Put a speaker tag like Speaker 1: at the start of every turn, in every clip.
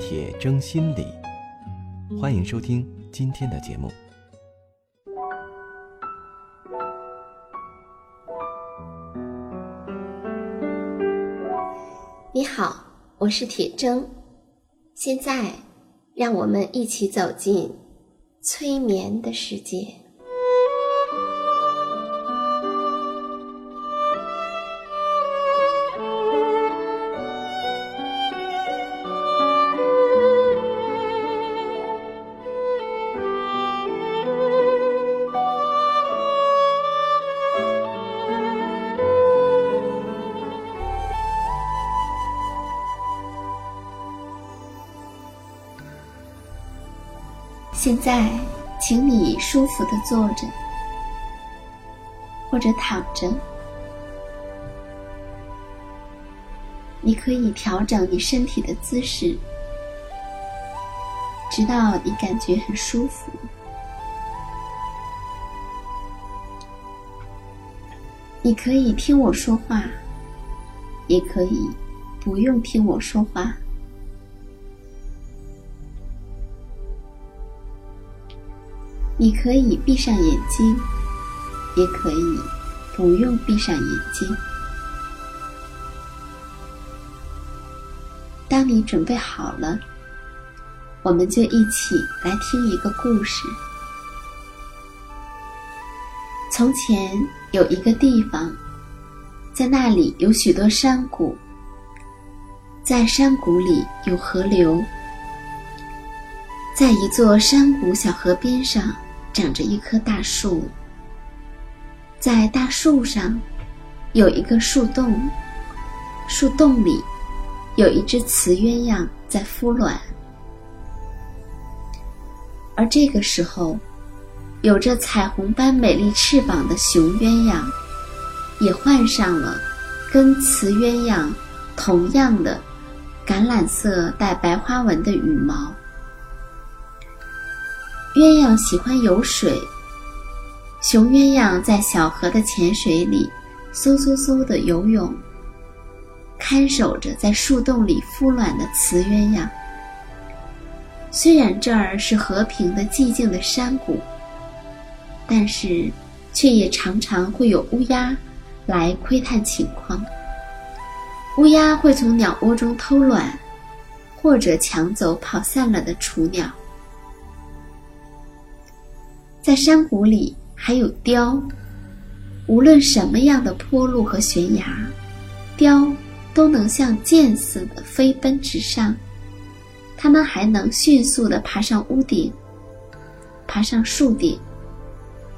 Speaker 1: 铁铮心理，欢迎收听今天的节目。
Speaker 2: 你好，我是铁铮，现在让我们一起走进催眠的世界。现在，请你舒服的坐着，或者躺着。你可以调整你身体的姿势，直到你感觉很舒服。你可以听我说话，也可以不用听我说话。你可以闭上眼睛，也可以不用闭上眼睛。当你准备好了，我们就一起来听一个故事。从前有一个地方，在那里有许多山谷，在山谷里有河流，在一座山谷小河边上。长着一棵大树，在大树上有一个树洞，树洞里有一只雌鸳鸯在孵卵。而这个时候，有着彩虹般美丽翅膀的雄鸳鸯也换上了跟雌鸳鸯同样的橄榄色带白花纹的羽毛。鸳鸯喜欢游水，雄鸳鸯在小河的浅水里嗖嗖嗖的游泳，看守着在树洞里孵卵的雌鸳鸯。虽然这儿是和平的、寂静的山谷，但是却也常常会有乌鸦来窥探情况。乌鸦会从鸟窝中偷卵，或者抢走跑散了的雏鸟。在山谷里还有雕，无论什么样的坡路和悬崖，雕都能像箭似的飞奔直上。它们还能迅速地爬上屋顶，爬上树顶。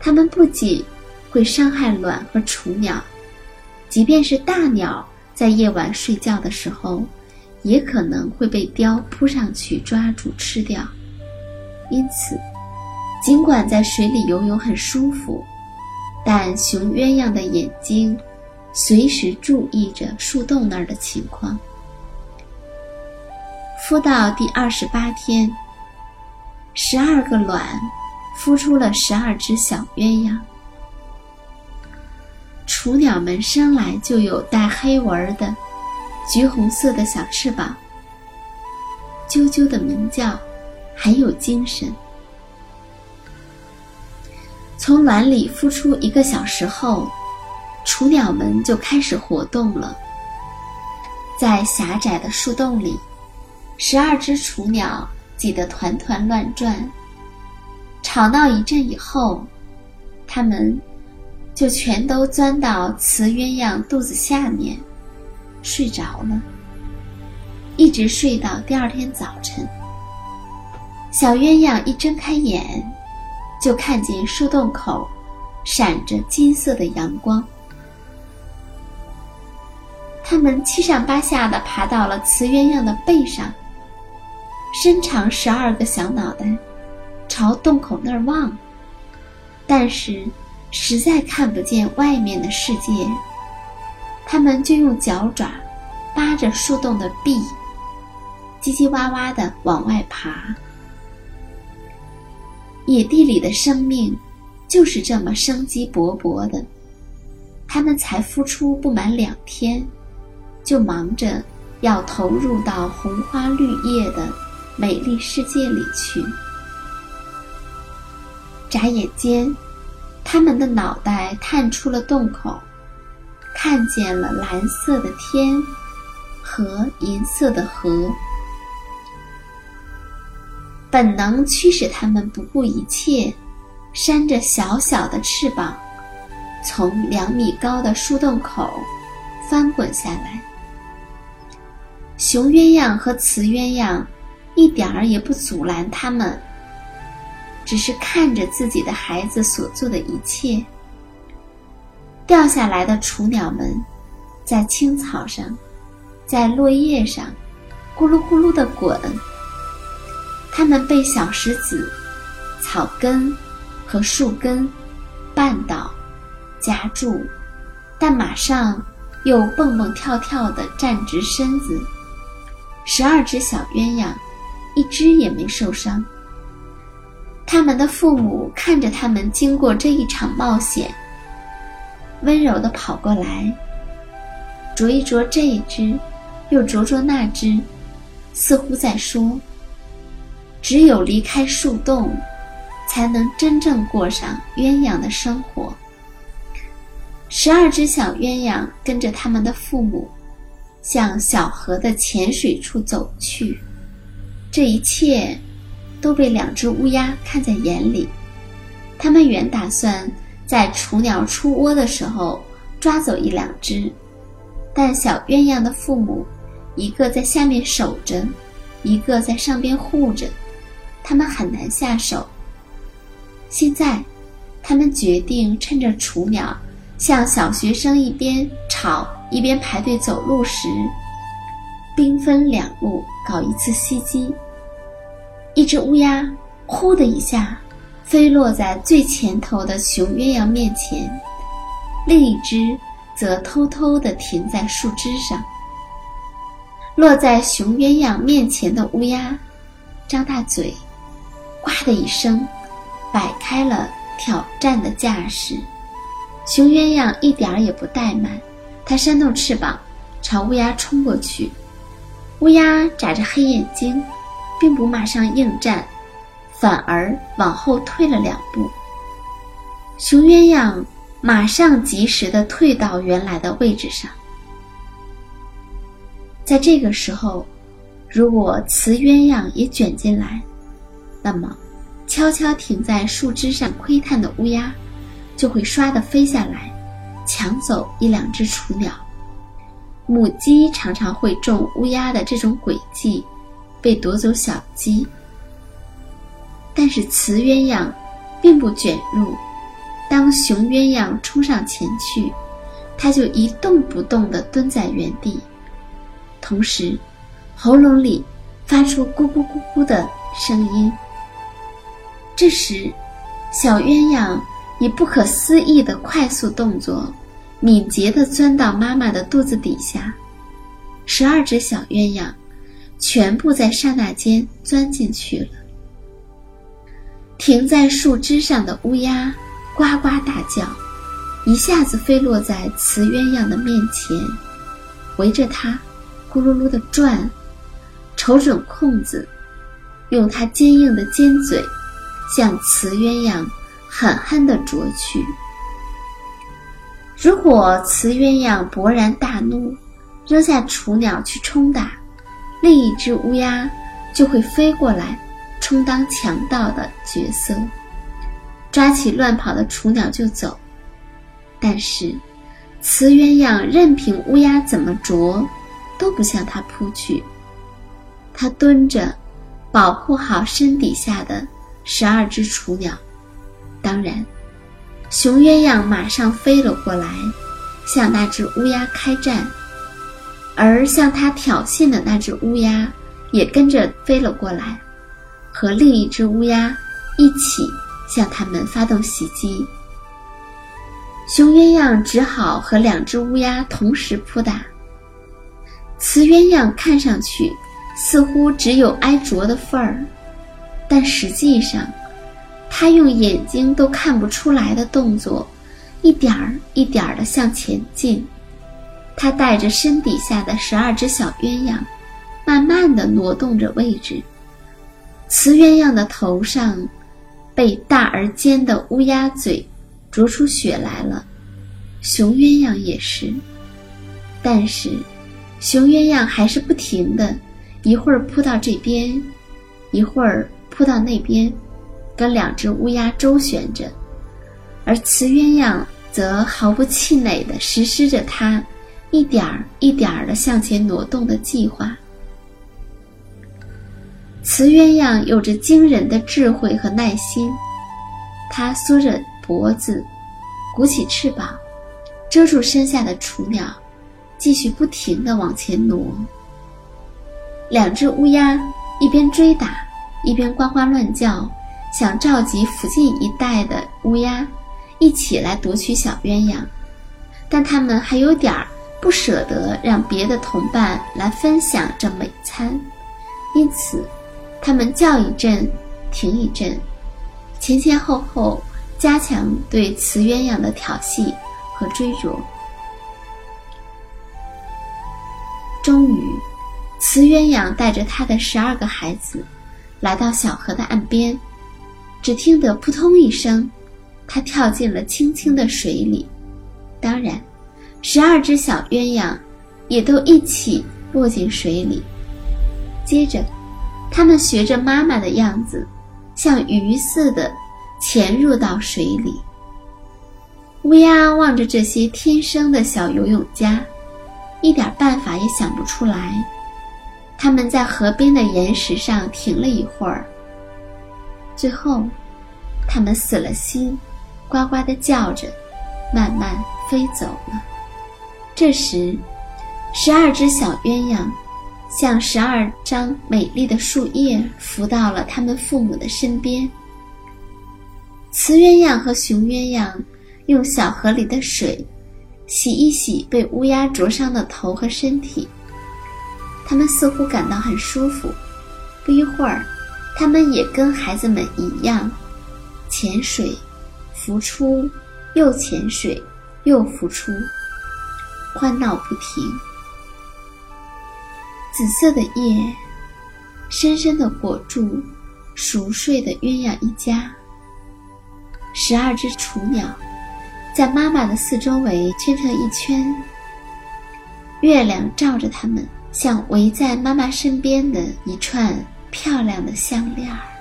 Speaker 2: 它们不仅会伤害卵和雏鸟，即便是大鸟在夜晚睡觉的时候，也可能会被雕扑上去抓住吃掉。因此。尽管在水里游泳很舒服，但雄鸳鸯的眼睛随时注意着树洞那儿的情况。孵到第二十八天，十二个卵孵出了十二只小鸳鸯。雏鸟们生来就有带黑纹的橘红色的小翅膀，啾啾的鸣叫，很有精神。从卵里孵出一个小时后，雏鸟们就开始活动了。在狭窄的树洞里，十二只雏鸟挤得团团乱转。吵闹一阵以后，它们就全都钻到雌鸳鸯肚子下面，睡着了，一直睡到第二天早晨。小鸳鸯一睁开眼。就看见树洞口闪着金色的阳光，它们七上八下的爬到了雌鸳鸯的背上，伸长十二个小脑袋，朝洞口那儿望，但是实在看不见外面的世界。他们就用脚爪扒着树洞的壁，叽叽哇哇的往外爬。野地里的生命就是这么生机勃勃的，他们才孵出不满两天，就忙着要投入到红花绿叶的美丽世界里去。眨眼间，他们的脑袋探出了洞口。看见了蓝色的天和银色的河，本能驱使他们不顾一切，扇着小小的翅膀，从两米高的树洞口翻滚下来。雄鸳鸯和雌鸳鸯一点儿也不阻拦他们，只是看着自己的孩子所做的一切。掉下来的雏鸟们，在青草上，在落叶上，咕噜咕噜地滚。它们被小石子、草根和树根绊倒、夹住，但马上又蹦蹦跳跳地站直身子。十二只小鸳鸯，一只也没受伤。他们的父母看着他们经过这一场冒险。温柔地跑过来，啄一啄这一只，又啄啄那只，似乎在说：“只有离开树洞，才能真正过上鸳鸯的生活。”十二只小鸳鸯跟着他们的父母，向小河的浅水处走去。这一切都被两只乌鸦看在眼里，他们原打算。在雏鸟出窝的时候，抓走一两只，但小鸳鸯的父母，一个在下面守着，一个在上边护着，他们很难下手。现在，他们决定趁着雏鸟像小学生一边吵一边排队走路时，兵分两路搞一次袭击。一只乌鸦“呼”的一下。飞落在最前头的雄鸳鸯面前，另一只则偷偷地停在树枝上。落在雄鸳鸯面前的乌鸦，张大嘴，呱的一声，摆开了挑战的架势。雄鸳鸯一点儿也不怠慢，它扇动翅膀，朝乌鸦冲过去。乌鸦眨着黑眼睛，并不马上应战。反而往后退了两步。雄鸳鸯马上及时的退到原来的位置上。在这个时候，如果雌鸳鸯也卷进来，那么悄悄停在树枝上窥探的乌鸦就会唰的飞下来，抢走一两只雏鸟。母鸡常常会中乌鸦的这种诡计，被夺走小鸡。但是雌鸳鸯并不卷入，当雄鸳鸯冲上前去，它就一动不动地蹲在原地，同时喉咙里发出咕咕咕咕的声音。这时，小鸳鸯以不可思议的快速动作，敏捷地钻到妈妈的肚子底下。十二只小鸳鸯全部在刹那间钻进去了。停在树枝上的乌鸦呱呱大叫，一下子飞落在雌鸳鸯的面前，围着它咕噜噜地转，瞅准空子，用它坚硬的尖嘴向雌鸳鸯狠狠地啄去。如果雌鸳鸯勃然大怒，扔下雏鸟去冲打，另一只乌鸦就会飞过来。充当强盗的角色，抓起乱跑的雏鸟就走。但是，雌鸳鸯任凭乌鸦怎么啄，都不向它扑去。它蹲着，保护好身底下的十二只雏鸟。当然，雄鸳鸯马上飞了过来，向那只乌鸦开战。而向它挑衅的那只乌鸦，也跟着飞了过来，和另一只乌鸦一起向他们发动袭击。雄鸳鸯只好和两只乌鸦同时扑打。雌鸳鸯看上去似乎只有挨啄的份儿，但实际上，它用眼睛都看不出来的动作，一点儿一点儿地向前进。它带着身底下的十二只小鸳鸯，慢慢地挪动着位置。雌鸳鸯的头上被大而尖的乌鸦嘴啄出血来了，雄鸳鸯也是，但是。雄鸳鸯还是不停的，一会儿扑到这边，一会儿扑到那边，跟两只乌鸦周旋着，而雌鸳鸯则毫不气馁地实施着它一点儿一点儿的向前挪动的计划。雌鸳鸯有着惊人的智慧和耐心，它缩着脖子，鼓起翅膀，遮住身下的雏鸟。继续不停地往前挪。两只乌鸦一边追打，一边呱呱乱叫，想召集附近一带的乌鸦一起来夺取小鸳鸯。但它们还有点儿不舍得让别的同伴来分享这美餐，因此，它们叫一阵，停一阵，前前后后加强对雌鸳鸯的调戏和追逐。终于，雌鸳鸯带着它的十二个孩子，来到小河的岸边。只听得扑通一声，它跳进了清清的水里。当然，十二只小鸳鸯也都一起落进水里。接着，它们学着妈妈的样子，像鱼似的潜入到水里。乌鸦望着这些天生的小游泳家。一点办法也想不出来。他们在河边的岩石上停了一会儿，最后，他们死了心，呱呱地叫着，慢慢飞走了。这时，十二只小鸳鸯像十二张美丽的树叶，浮到了他们父母的身边。雌鸳鸯和雄鸳鸯用小河里的水。洗一洗被乌鸦灼伤的头和身体，他们似乎感到很舒服。不一会儿，他们也跟孩子们一样，潜水、浮出，又潜水，又浮出，欢闹不停。紫色的夜深深的裹住熟睡的鸳鸯一家，十二只雏鸟。在妈妈的四周围圈成一圈，月亮照着它们，像围在妈妈身边的一串漂亮的项链儿。